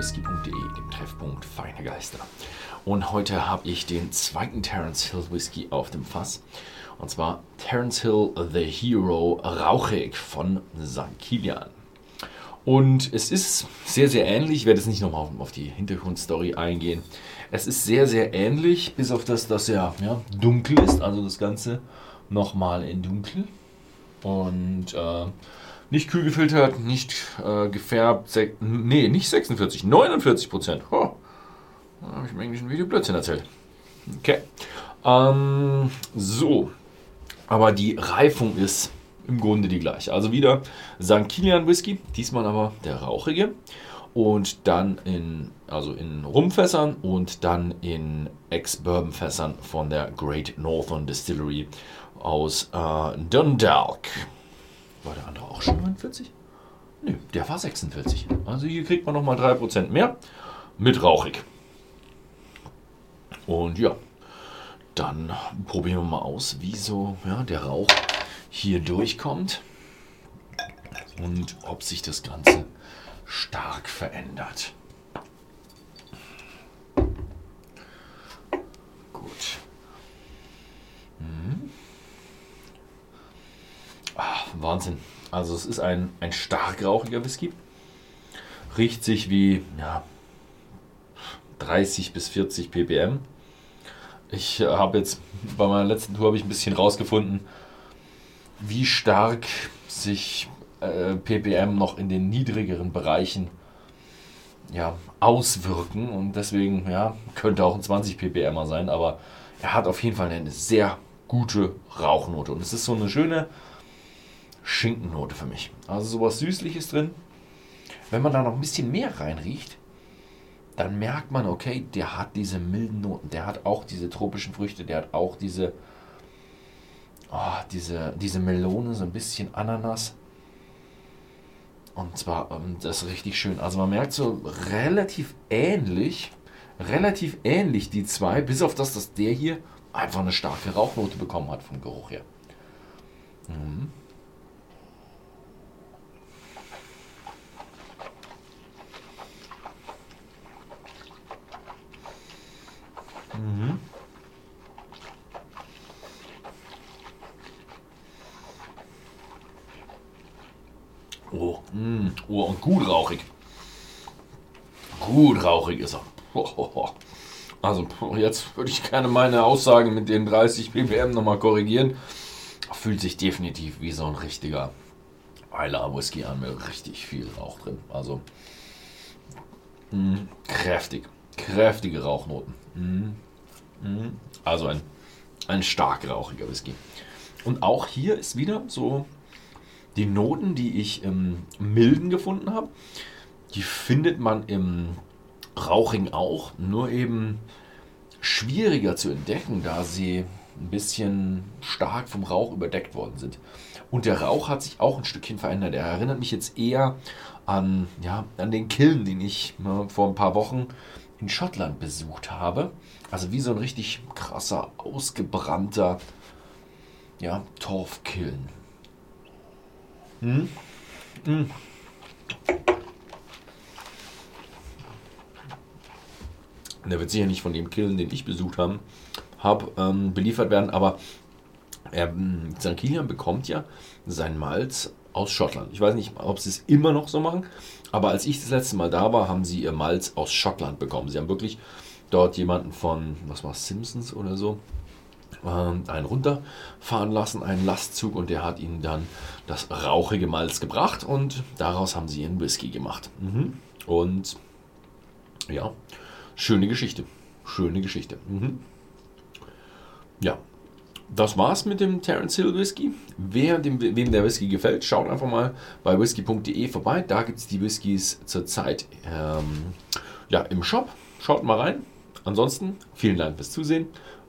whisky.de, dem Treffpunkt Feine Geister. Und heute habe ich den zweiten Terence Hill Whisky auf dem Fass. Und zwar Terence Hill The Hero Rauchig von St. Kilian. Und es ist sehr, sehr ähnlich. Ich werde jetzt nicht nochmal auf die Hintergrundstory eingehen. Es ist sehr, sehr ähnlich, bis auf das, dass er ja, dunkel ist. Also das Ganze nochmal in dunkel. Und äh, nicht kühl gefiltert, nicht äh, gefärbt. Nee, nicht 46, 49 Prozent. Oh, da habe ich im englischen Video Blödsinn erzählt. Okay. Ähm, so. Aber die Reifung ist im Grunde die gleiche. Also wieder St. Kilian Whisky, diesmal aber der rauchige. Und dann in, also in Rumfässern und dann in Ex-Bourbon-Fässern von der Great Northern Distillery aus äh, Dundalk. War der andere auch schon 49? Nö, der war 46. Also hier kriegt man nochmal 3% mehr mit rauchig. Und ja, dann probieren wir mal aus, wie so ja, der Rauch hier durchkommt und ob sich das Ganze stark verändert. Gut. Mhm. Ah, Wahnsinn. Also es ist ein, ein stark rauchiger Whisky. Riecht sich wie ja, 30 bis 40 ppm. Ich habe jetzt bei meiner letzten Tour habe ich ein bisschen rausgefunden, wie stark sich äh, ppm noch in den niedrigeren Bereichen ja, auswirken und deswegen ja, könnte auch ein 20 ppm sein, aber er hat auf jeden Fall eine sehr gute Rauchnote und es ist so eine schöne Schinkennote für mich. Also sowas Süßliches drin. Wenn man da noch ein bisschen mehr reinriecht, dann merkt man, okay, der hat diese milden Noten, der hat auch diese tropischen Früchte, der hat auch diese, oh, diese, diese Melone, so ein bisschen Ananas. Und zwar, ähm, das ist richtig schön. Also man merkt so relativ ähnlich, relativ ähnlich die zwei, bis auf das, dass der hier einfach eine starke Rauchnote bekommen hat vom Geruch her. Mhm. Oh, mh. oh, und gut rauchig. Gut rauchig ist er. Also jetzt würde ich gerne meine Aussage mit den 30 ppm nochmal korrigieren. Fühlt sich definitiv wie so ein richtiger Eiler Whisky an mit richtig viel Rauch drin. Also mh, kräftig, kräftige Rauchnoten. Mh. Mhm. Also ein, ein stark rauchiger Whisky. Und auch hier ist wieder so die Noten, die ich im Milden gefunden habe, die findet man im Rauchigen auch, nur eben schwieriger zu entdecken, da sie ein bisschen stark vom Rauch überdeckt worden sind. Und der Rauch hat sich auch ein Stückchen verändert. Er erinnert mich jetzt eher an, ja, an den Kiln, den ich ne, vor ein paar Wochen in Schottland besucht habe. Also wie so ein richtig krasser, ausgebrannter ja, Torfkiln. Hm? Hm. Der wird sicher nicht von dem Killen, den ich besucht habe, hab, ähm, beliefert werden, aber ähm, St. Kilian bekommt ja sein Malz aus Schottland. Ich weiß nicht, ob sie es immer noch so machen, aber als ich das letzte Mal da war, haben sie ihr Malz aus Schottland bekommen. Sie haben wirklich dort jemanden von, was war Simpsons oder so, einen runterfahren lassen, einen Lastzug, und der hat ihnen dann das rauchige Malz gebracht und daraus haben sie ihren Whisky gemacht. Mhm. Und ja, schöne Geschichte. Schöne Geschichte. Mhm. Ja, das war's mit dem Terence Hill Whisky. Wer dem, wem der Whisky gefällt, schaut einfach mal bei whisky.de vorbei. Da gibt es die Whiskys zurzeit ähm, ja, im Shop. Schaut mal rein. Ansonsten vielen Dank fürs Zusehen